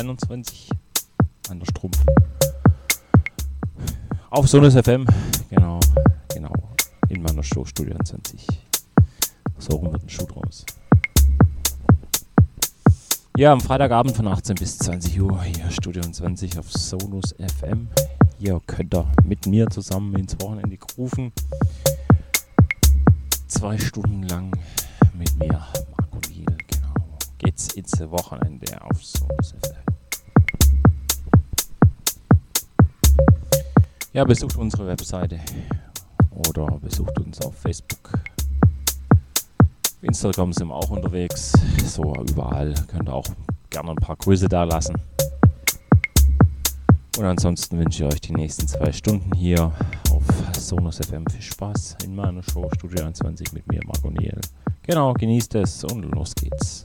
21 an der Strumpf. Auf Sonus FM, genau, genau, in meiner Show Studio 21. So rum wird ein Schuh draus. Ja, am Freitagabend von 18 bis 20 Uhr hier Studio 20 auf Sonus FM. Hier könnt ihr mit mir zusammen ins Wochenende rufen. Zwei Stunden lang mit mir, Marco Liel, genau. Geht's ins Wochenende auf Sonus FM. Ja, besucht unsere Webseite oder besucht uns auf Facebook. Instagram sind wir auch unterwegs. So überall könnt ihr auch gerne ein paar Grüße da lassen. Und ansonsten wünsche ich euch die nächsten zwei Stunden hier auf Sonos FM viel Spaß in meiner Show Studio 21 mit mir, Marco Niel. Genau, genießt es und los geht's.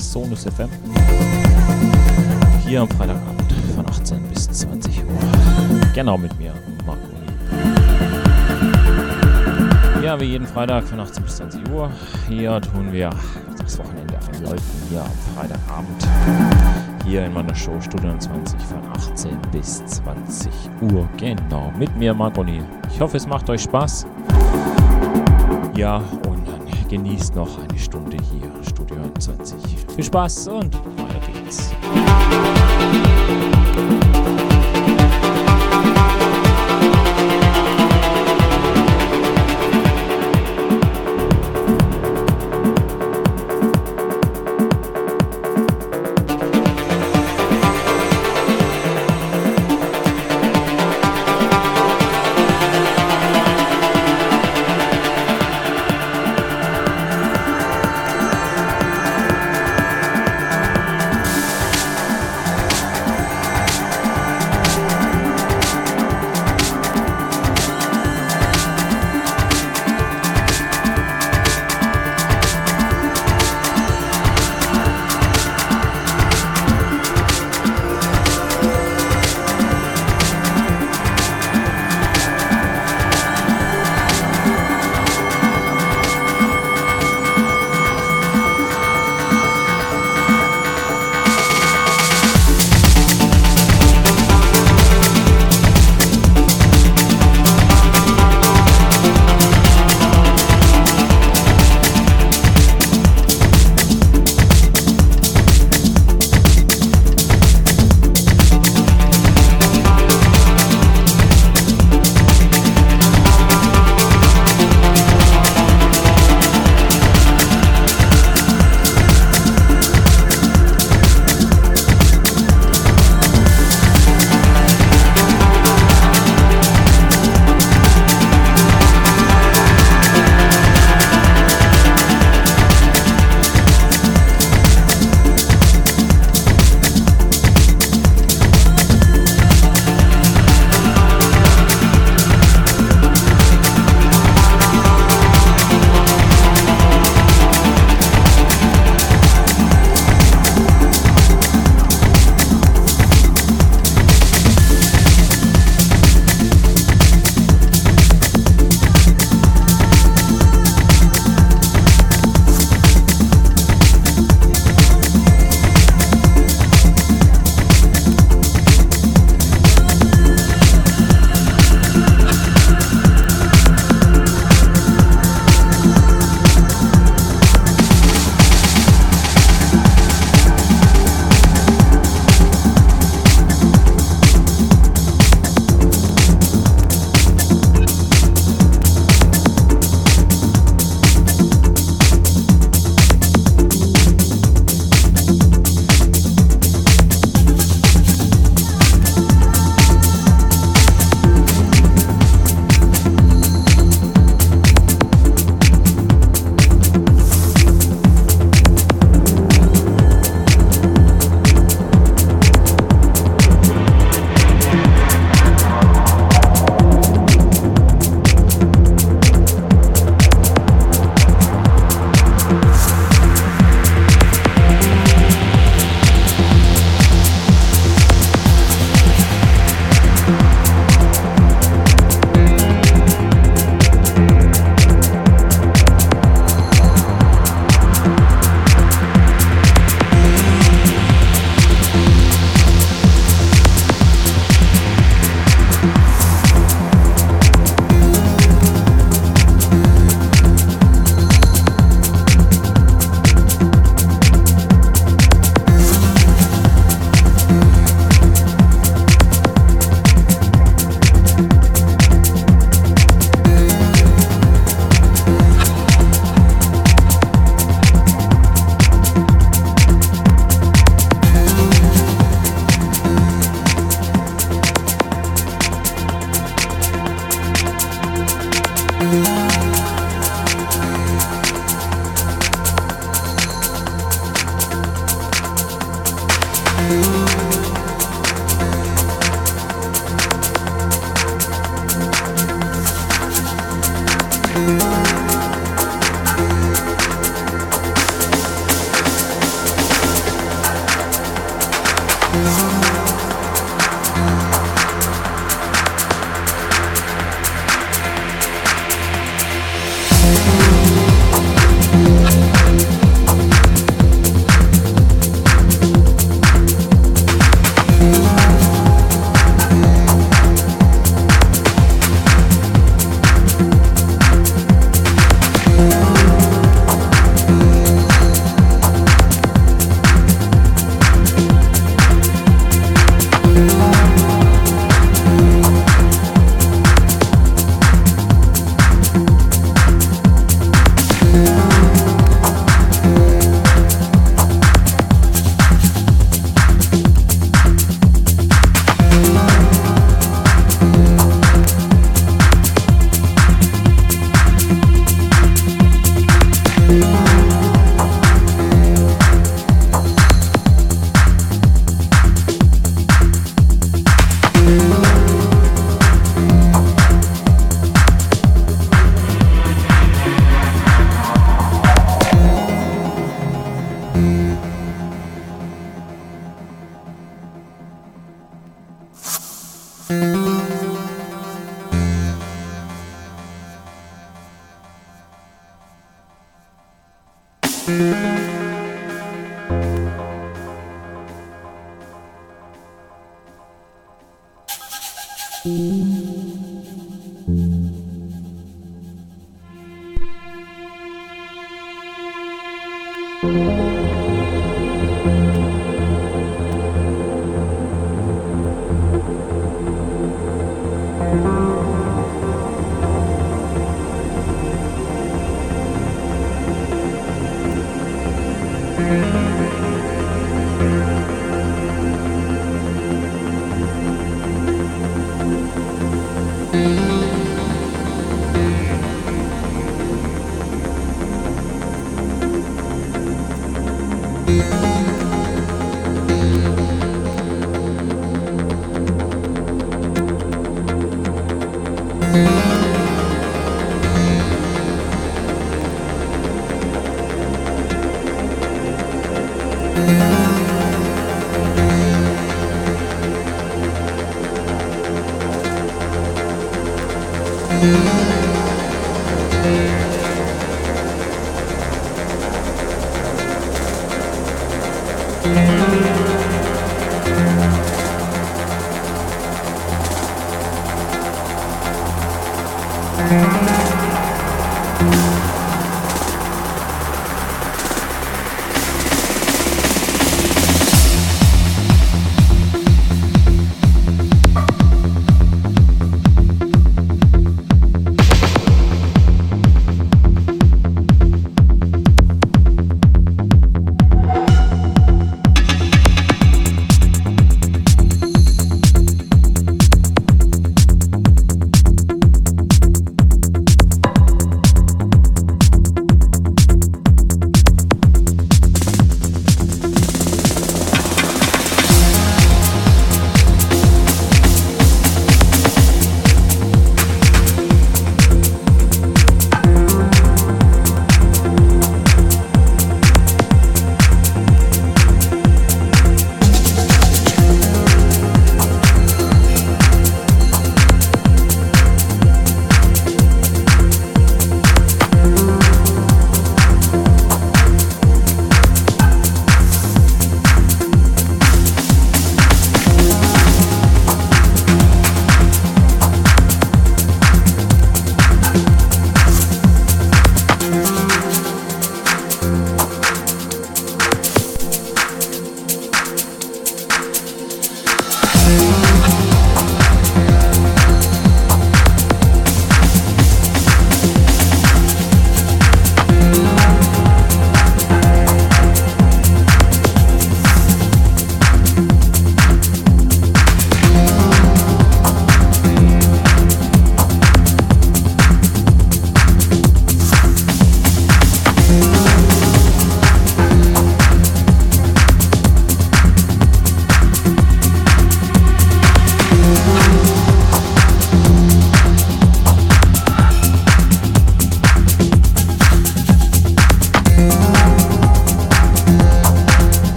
Sonus FM. Hier am Freitagabend von 18 bis 20 Uhr. Genau mit mir, Marco. Ja, wie jeden Freitag von 18 bis 20 Uhr. Hier tun wir das Wochenende einläuten, hier am Freitagabend. Hier in meiner Show Studio 20 von 18 bis 20 Uhr. Genau, mit mir, Marco. Ich hoffe, es macht euch Spaß. Ja, und dann genießt noch eine Stunde hier, Studio 21. Viel Spaß und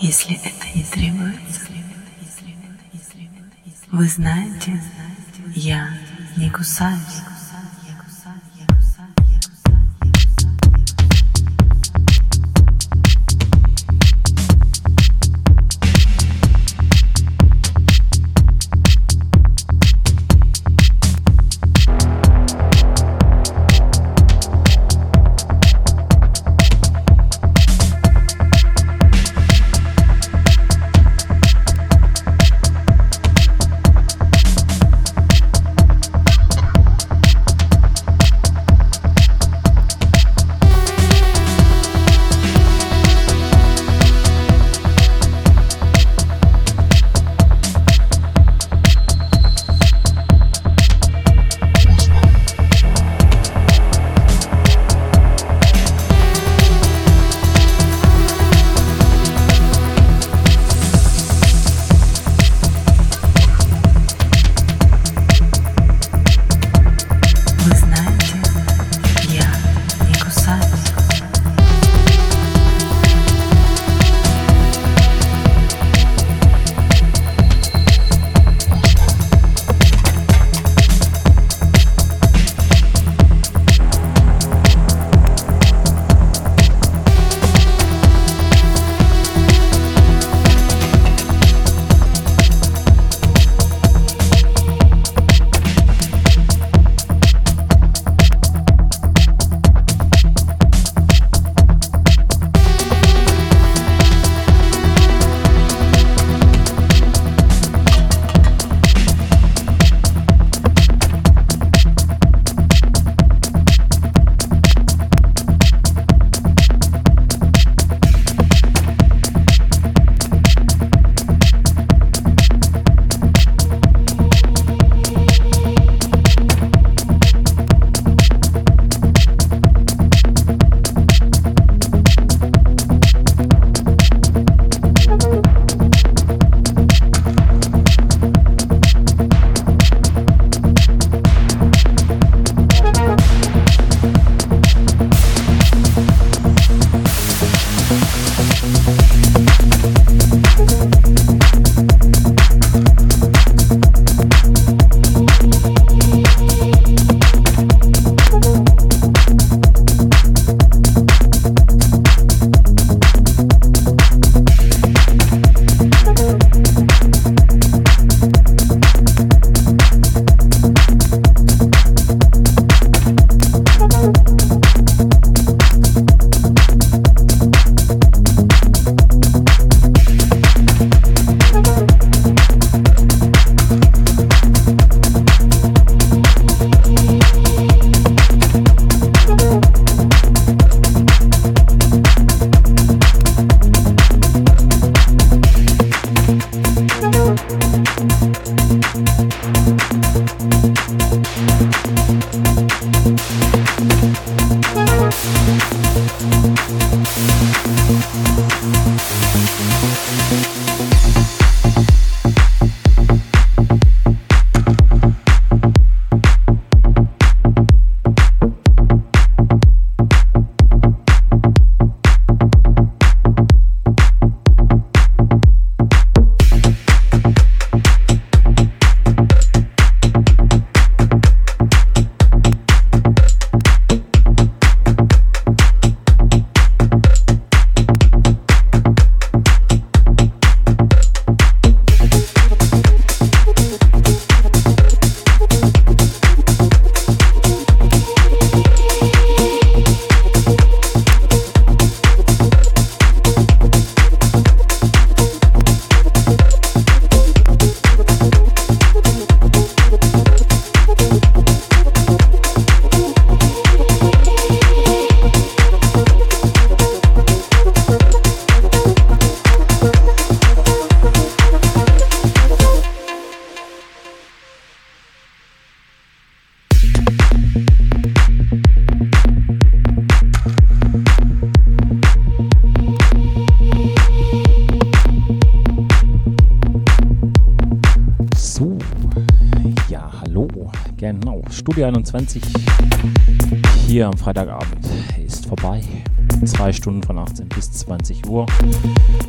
если это не требуется. Вы знаете, я не кусаюсь. Studio 21 hier am Freitagabend ist vorbei. Zwei Stunden von 18 bis 20 Uhr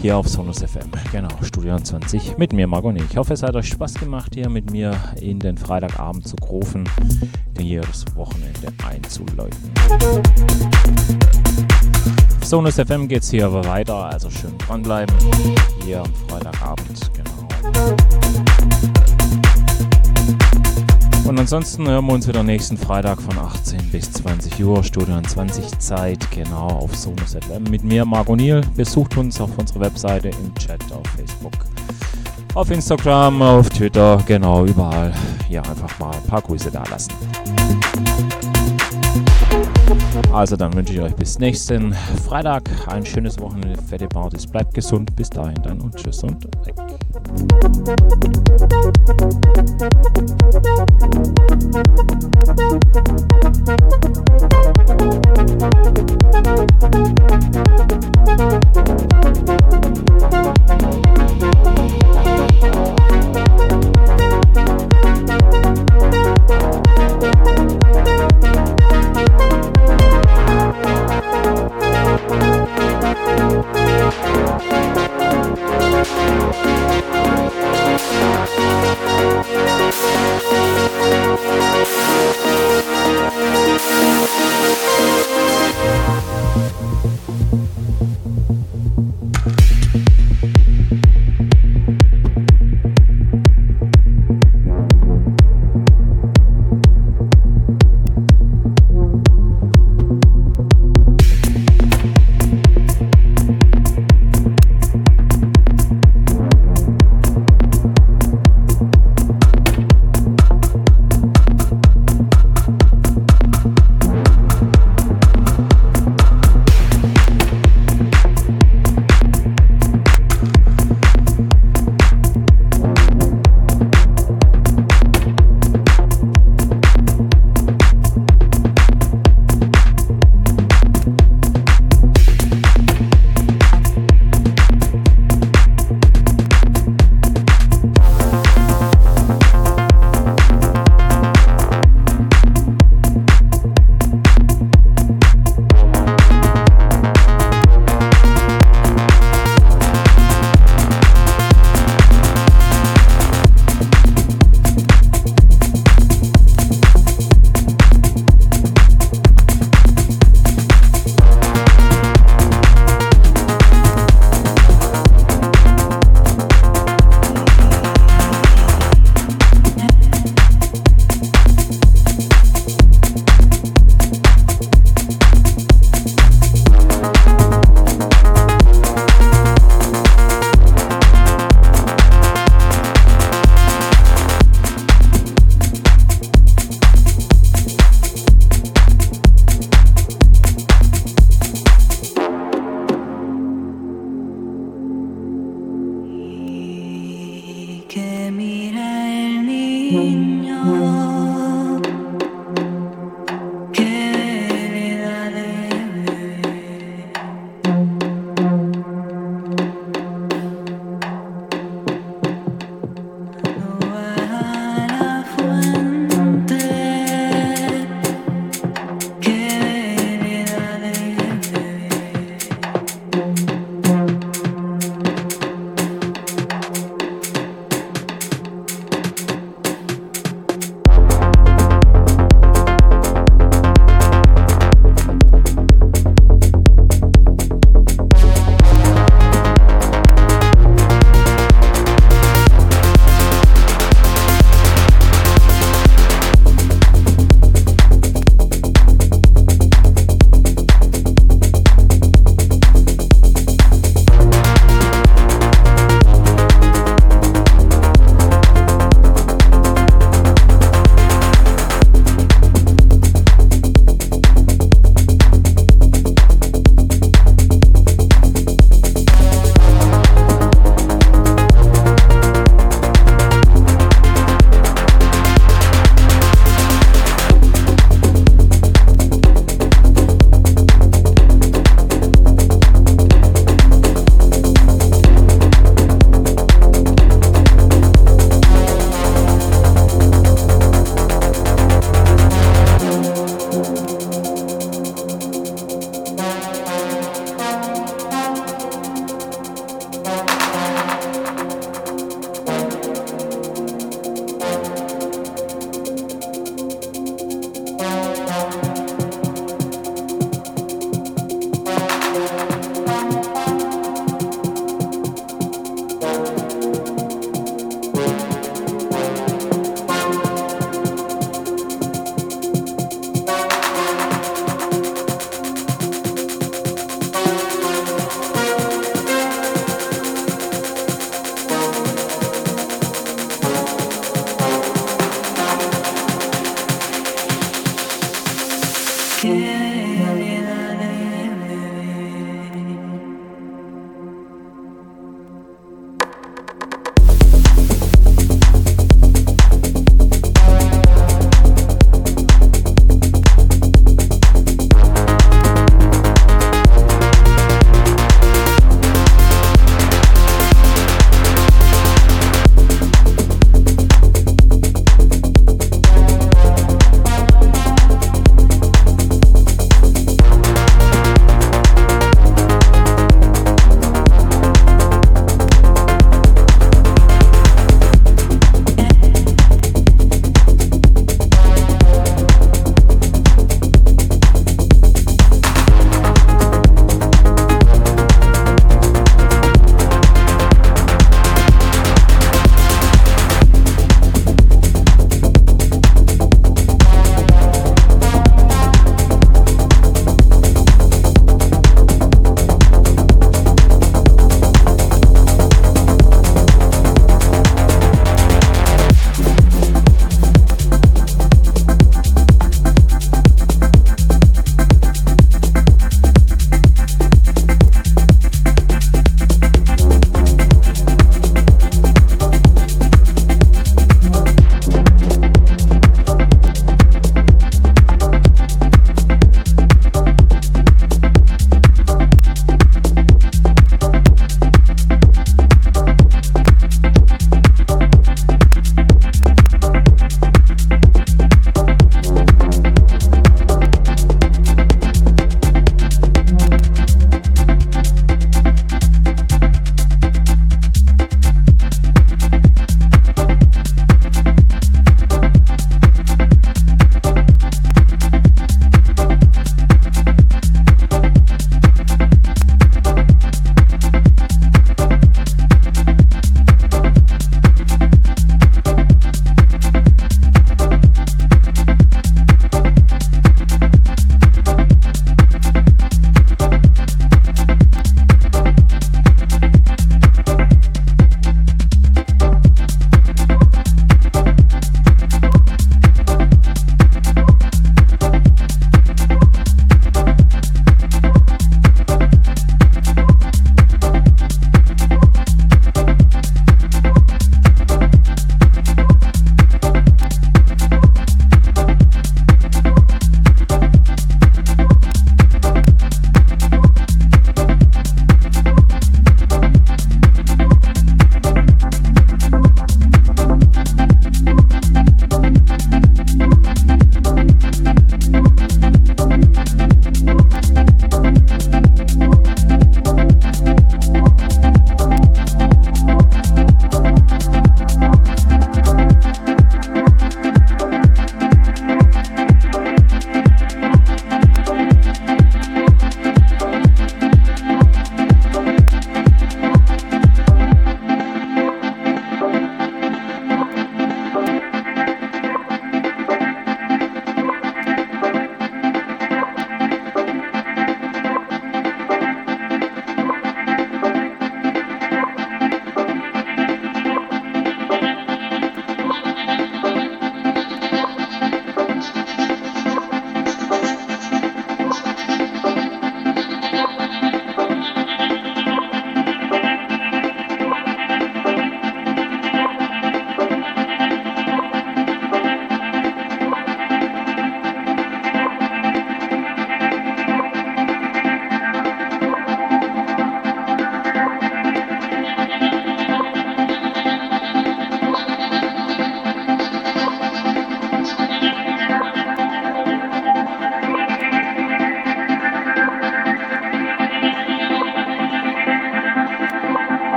hier auf Sonus FM. Genau, Studio 20 mit mir, Margoni. Ich hoffe, es hat euch Spaß gemacht, hier mit mir in den Freitagabend zu grofen, hier das Wochenende einzuläuten. Auf Sonus FM geht es hier aber weiter, also schön dranbleiben. Hier am Freitagabend, genau. Und ansonsten hören wir uns wieder nächsten Freitag von 18 bis 20 Uhr, Studio 20 Zeit, genau auf Sonus FM. Mit mir, Marco Niel. Besucht uns auf unserer Webseite, im Chat, auf Facebook, auf Instagram, auf Twitter, genau, überall. Ja, einfach mal ein paar Grüße da lassen. Also dann wünsche ich euch bis nächsten Freitag ein schönes Wochenende, fette Partys, bleibt gesund, bis dahin dann und tschüss und weg.